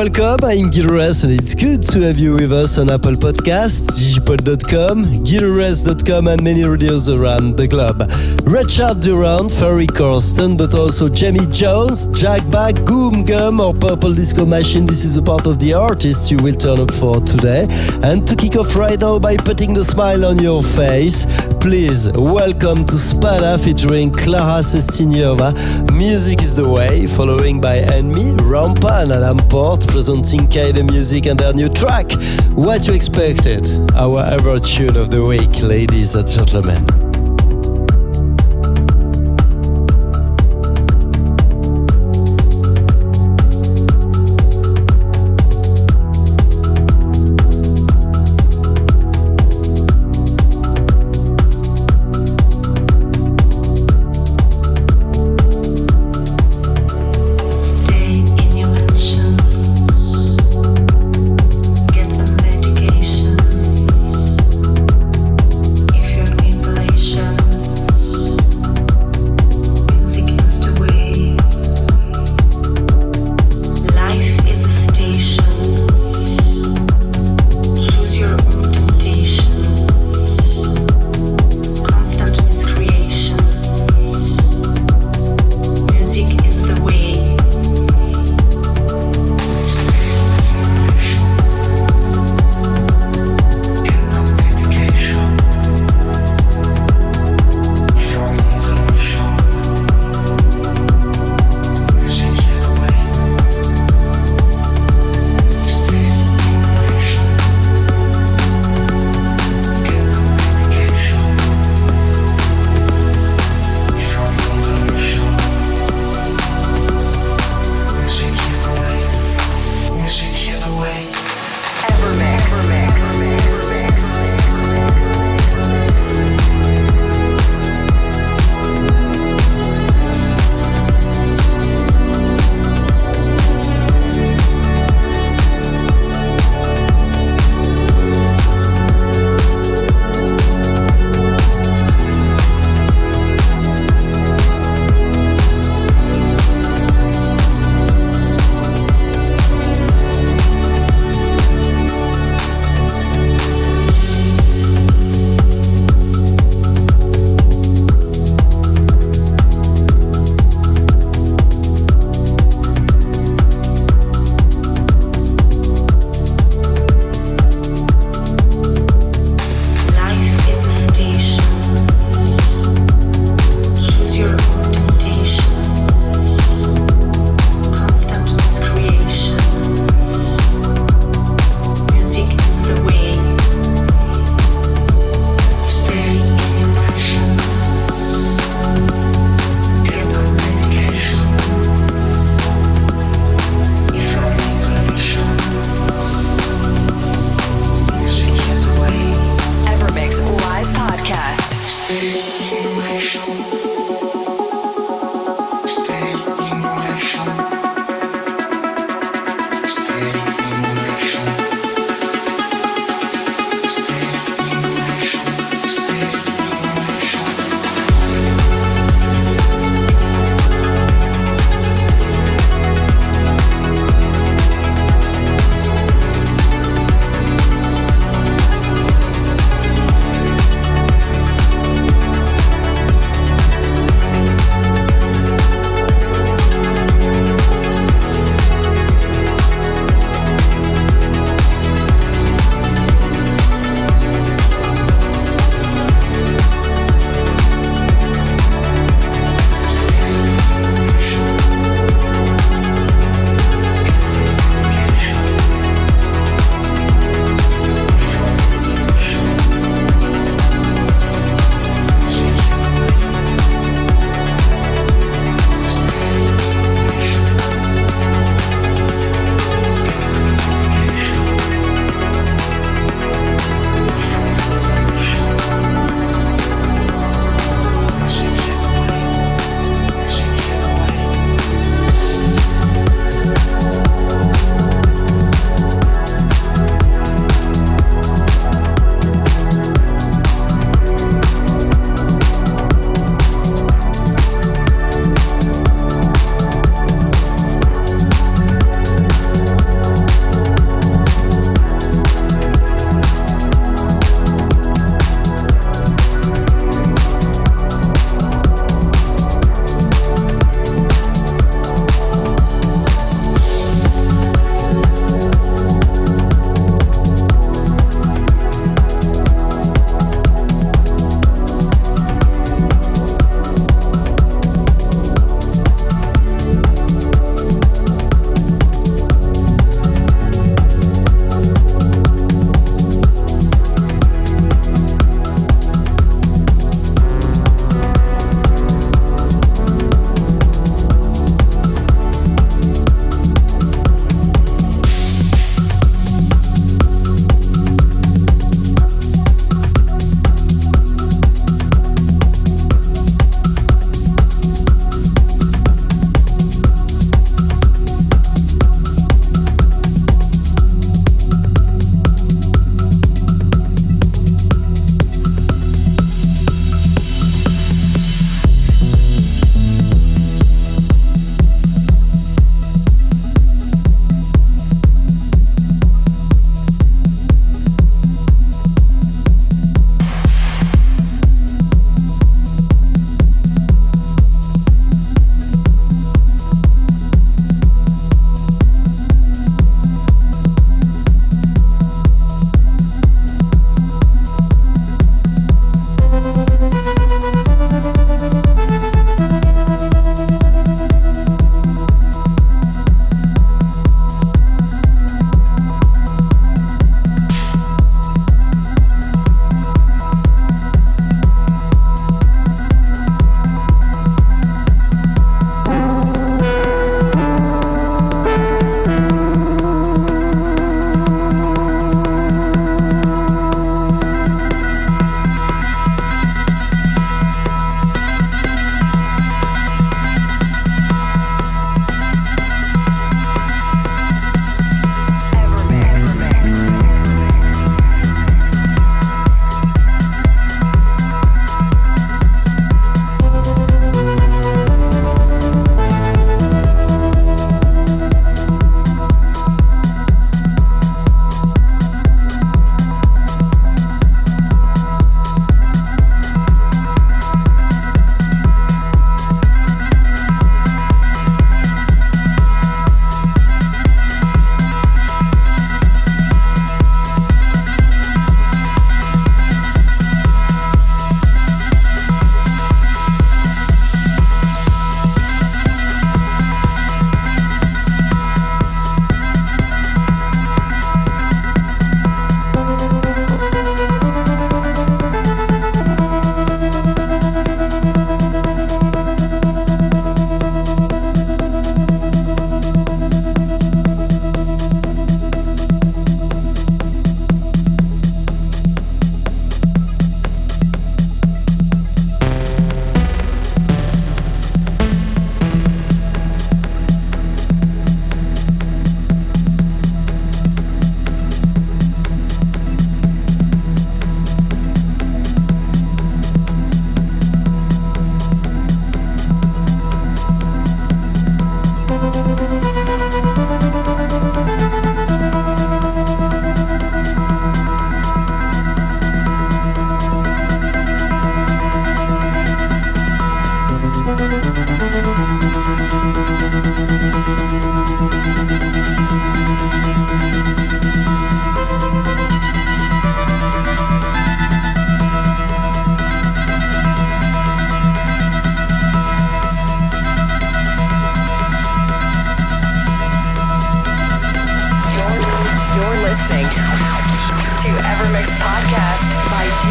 Welcome, I'm Gil Everest and it's good to have you with us on Apple Podcasts, digipod.com, gilres.com and many radios around the globe. Richard Durand, Ferry Corsten, but also Jamie Jones, Jack Back, Goom Gum or Purple Disco Machine. This is a part of the artists you will turn up for today. And to kick off right now by putting the smile on your face, please welcome to Spada featuring Clara Sestiniova. Music is the way, following by &ME, Rampa and Adam Port presenting Keinemusik and their new track. What you expected? Our ever tune of the week, ladies and gentlemen.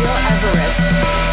Everest.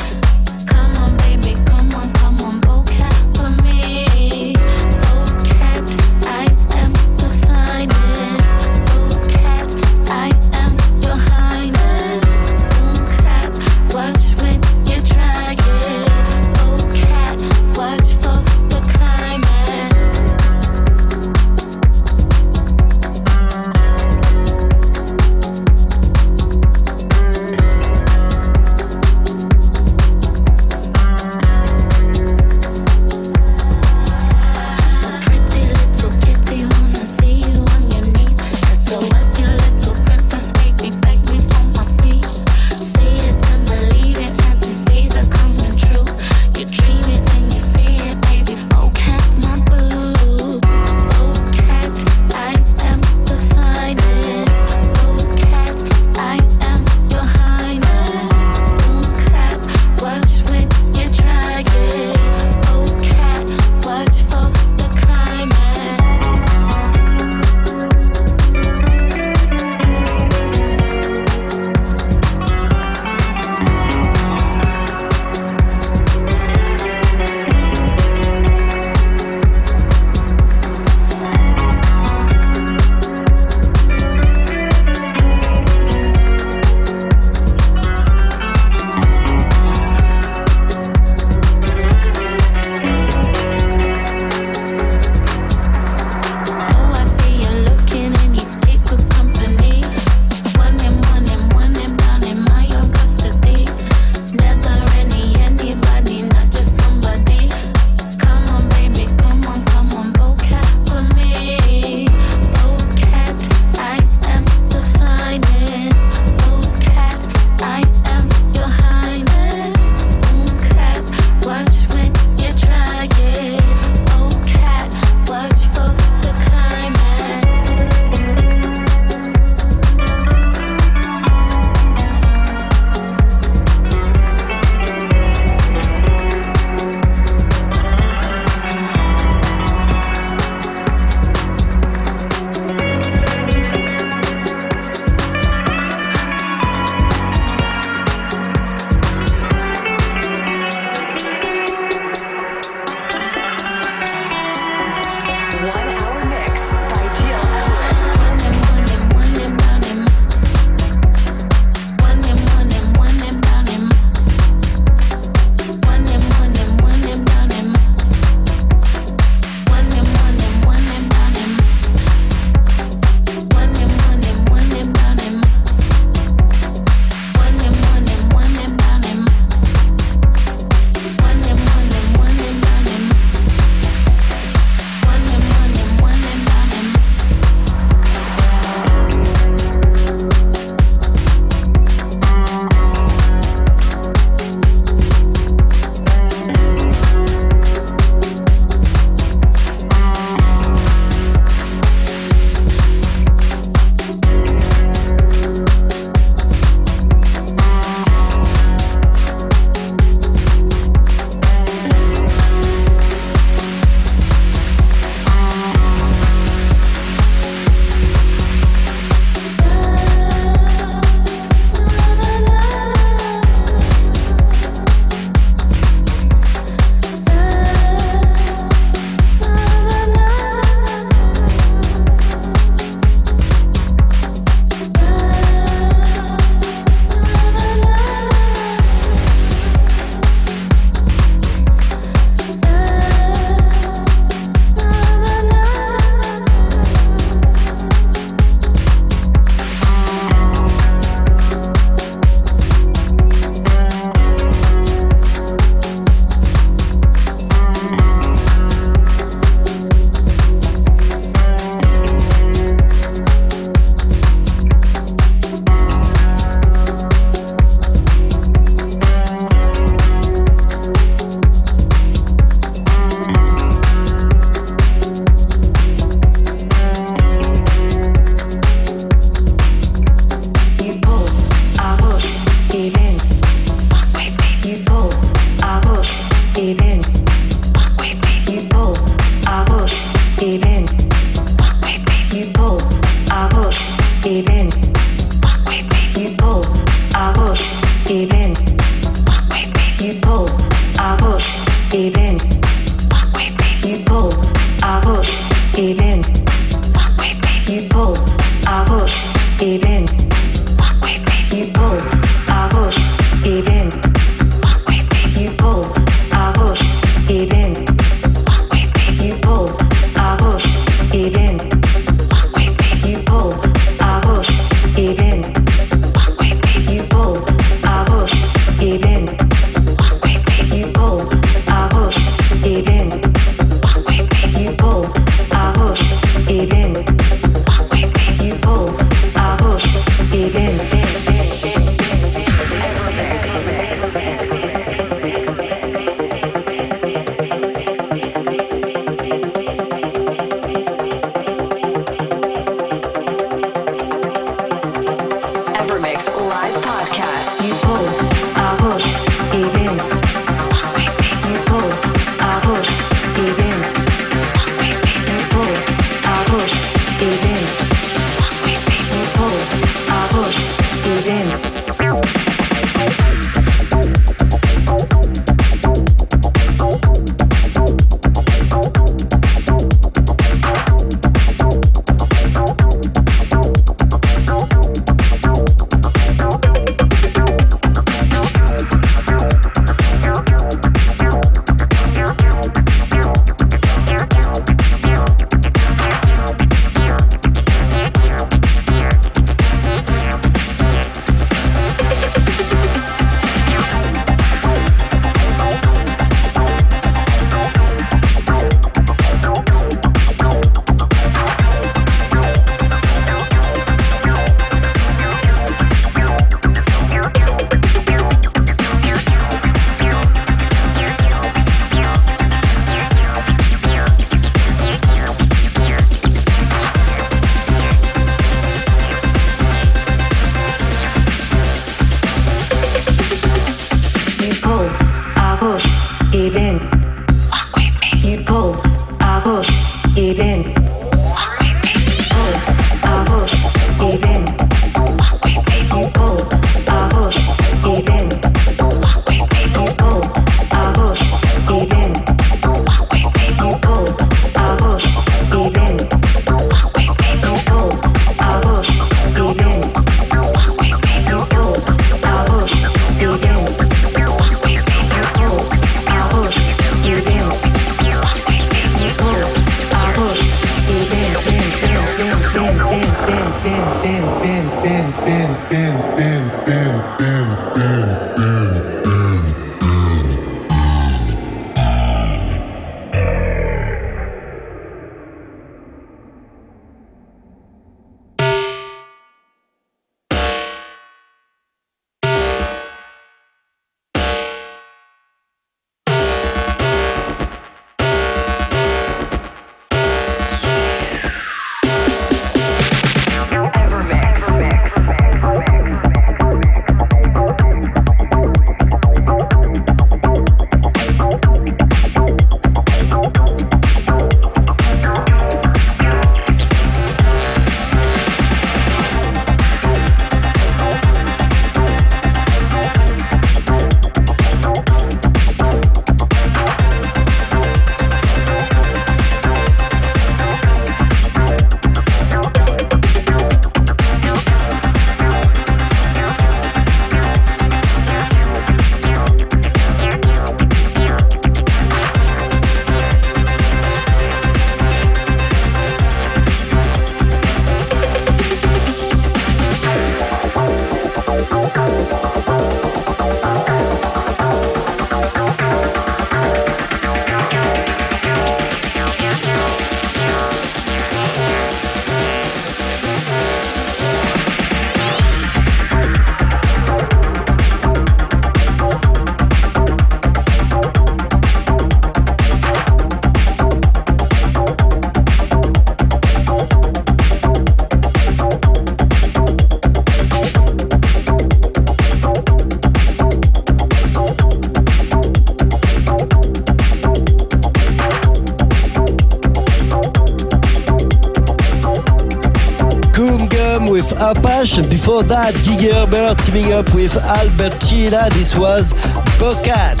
Before that, Gigi Herbert teaming up with Albertina. This was Bocat.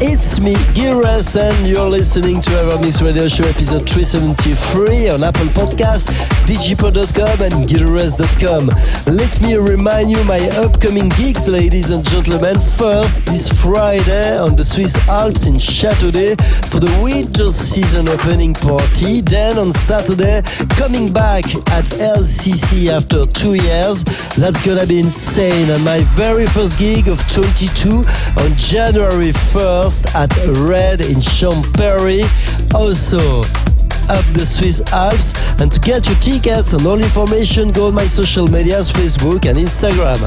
It's me, Gil Everest, and you're listening to Evermix Radio Show episode 373 on Apple Podcast, digipod.com and gilres.com. Let me remind you my upcoming gigs, ladies and gentlemen. First, this Friday on the Swiss Alps in Château-d'Œx for the winter season opening party. Then on Saturday, coming back at LCC after two years. That's gonna be insane. And my very first gig of 22 on January 1st at Red in Champéry. Also, up the Swiss Alps. And to get your tickets and all information, go on my social medias, Facebook and Instagram.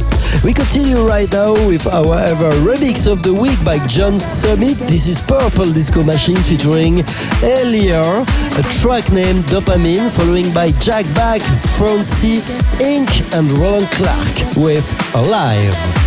We continue right now with our ever remix of the week by John Summit. This is Purple Disco Machine featuring Eyelar, a track named Dopamine, following by Jack Back, Francie, Inc. and Roland Clark with Alive.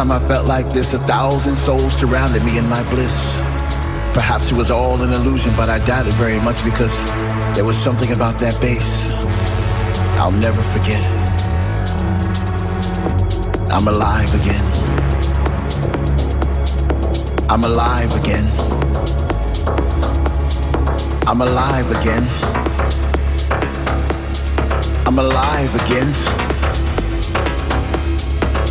Time I felt like this, a thousand souls surrounded me in my bliss. Perhaps it was all an illusion, but I doubt it very much because there was something about that bass I'll never forget. I'm alive again. I'm alive again. I'm alive again. I'm alive again.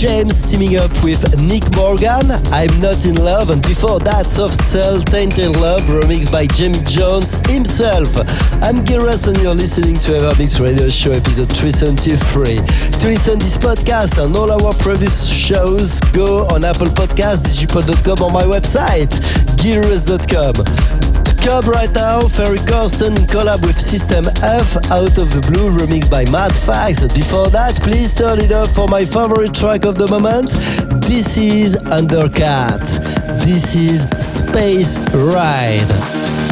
James teaming up with Nick Morgan, I'm Not in Love, and before that, Soft Cell, Tainted Love, remixed by Jamie Jones himself. I'm Giras and you're listening to Evermix Radio Show episode 373. To listen to this podcast and all our previous shows, go on Apple Podcasts, digipod.com or my website, giras.com. Club right now, Ferry Corsten in collab with System F, Out of the Blue, remix by Matt Fax. Before that, please turn it up for my favorite track of the moment. This is Undercatt. This is Space Ride.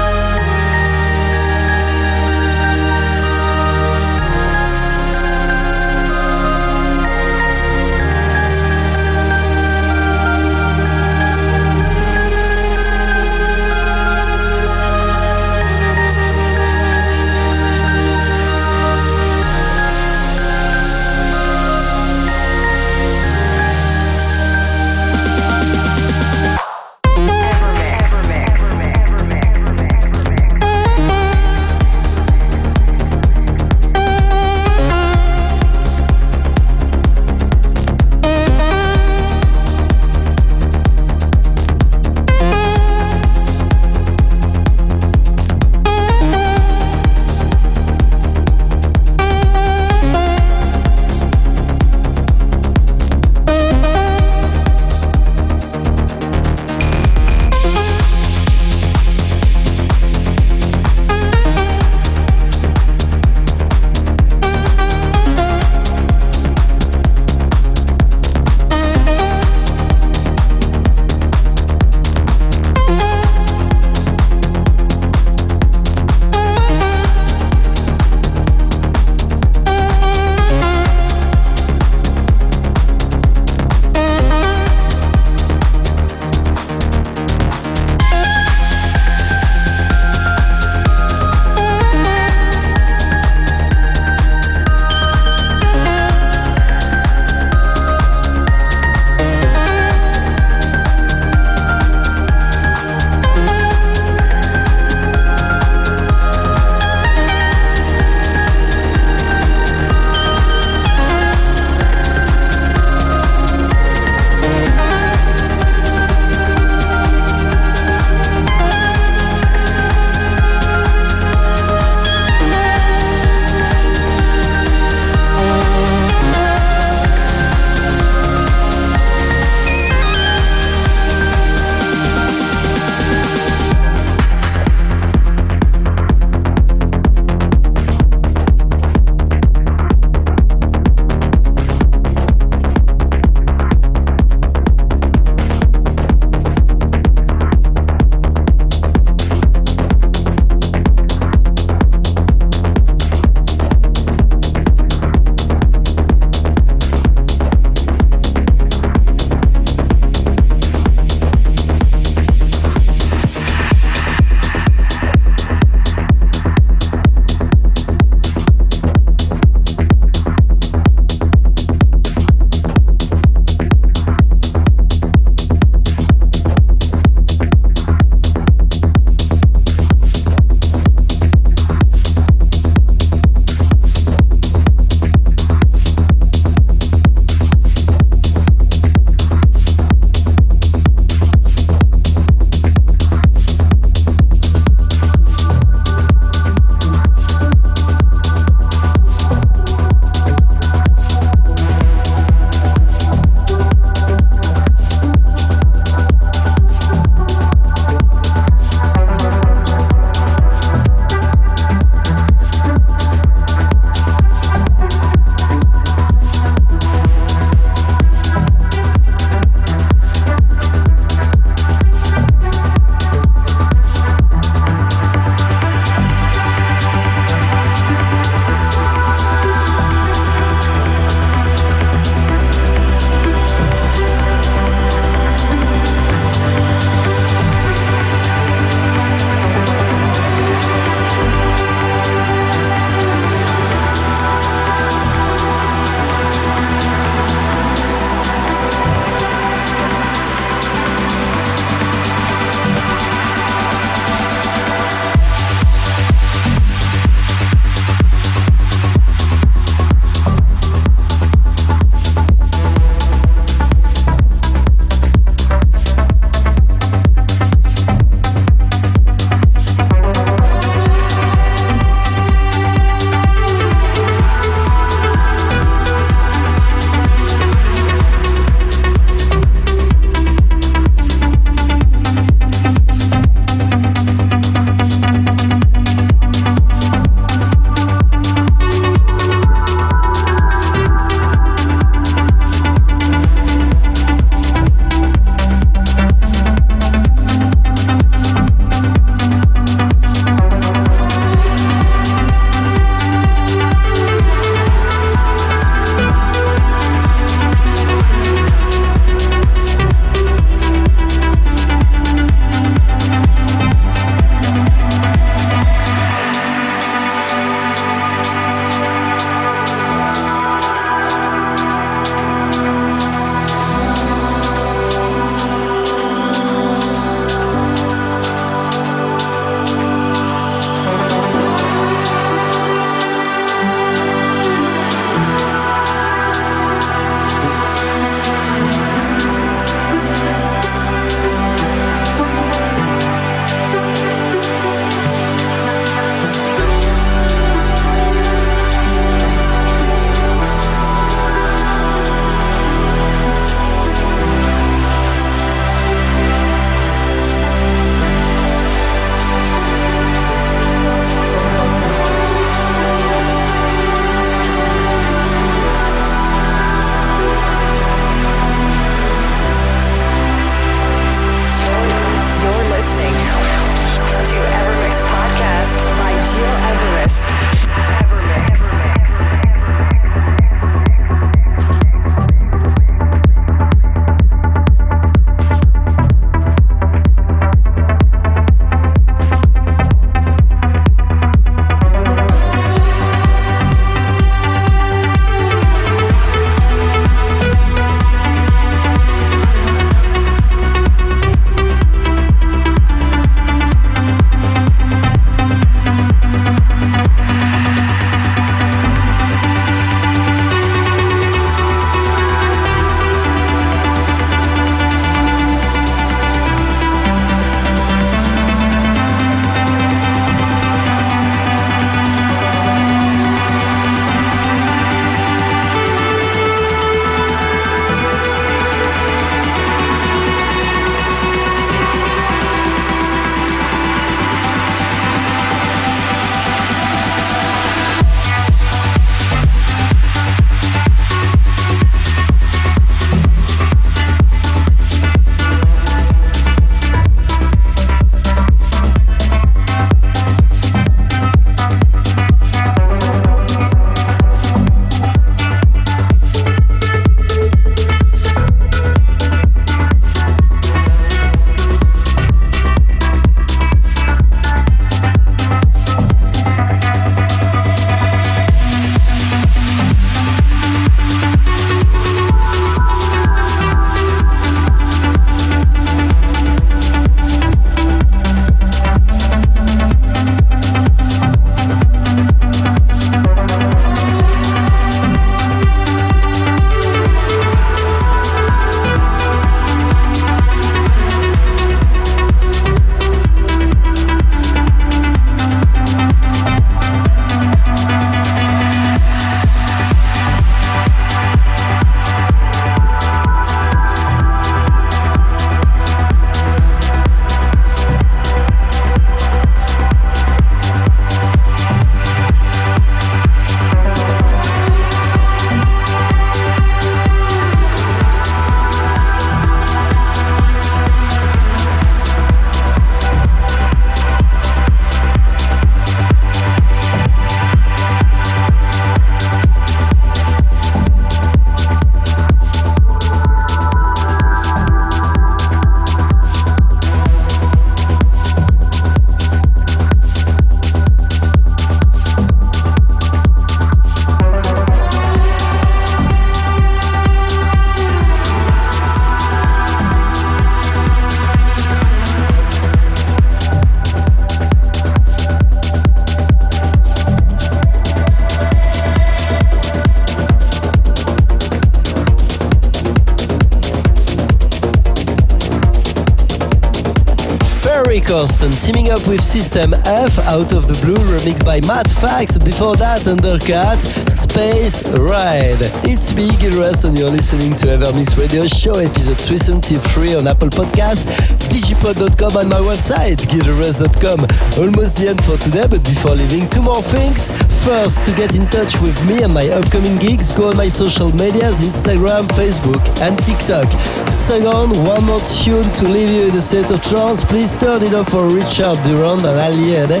Teaming up with System F out of the blue, remixed by Matt Fax. Before that, Undercatt, Space Ride. It's me, Gil Everest, and you're listening to Evermix Radio Show, episode 373 on Apple Podcast, digipod.com, and my website, gileverest.com. Almost the end for today, but before leaving, two more things. First, to get in touch with me and my upcoming gigs, go on my social medias Instagram, Facebook, and TikTok. Second, one more tune to leave you in a state of trance. Please turn it up for Richard Durand and Aliene.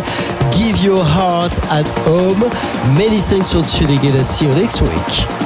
Give your heart at home. Many thanks for tuning in and see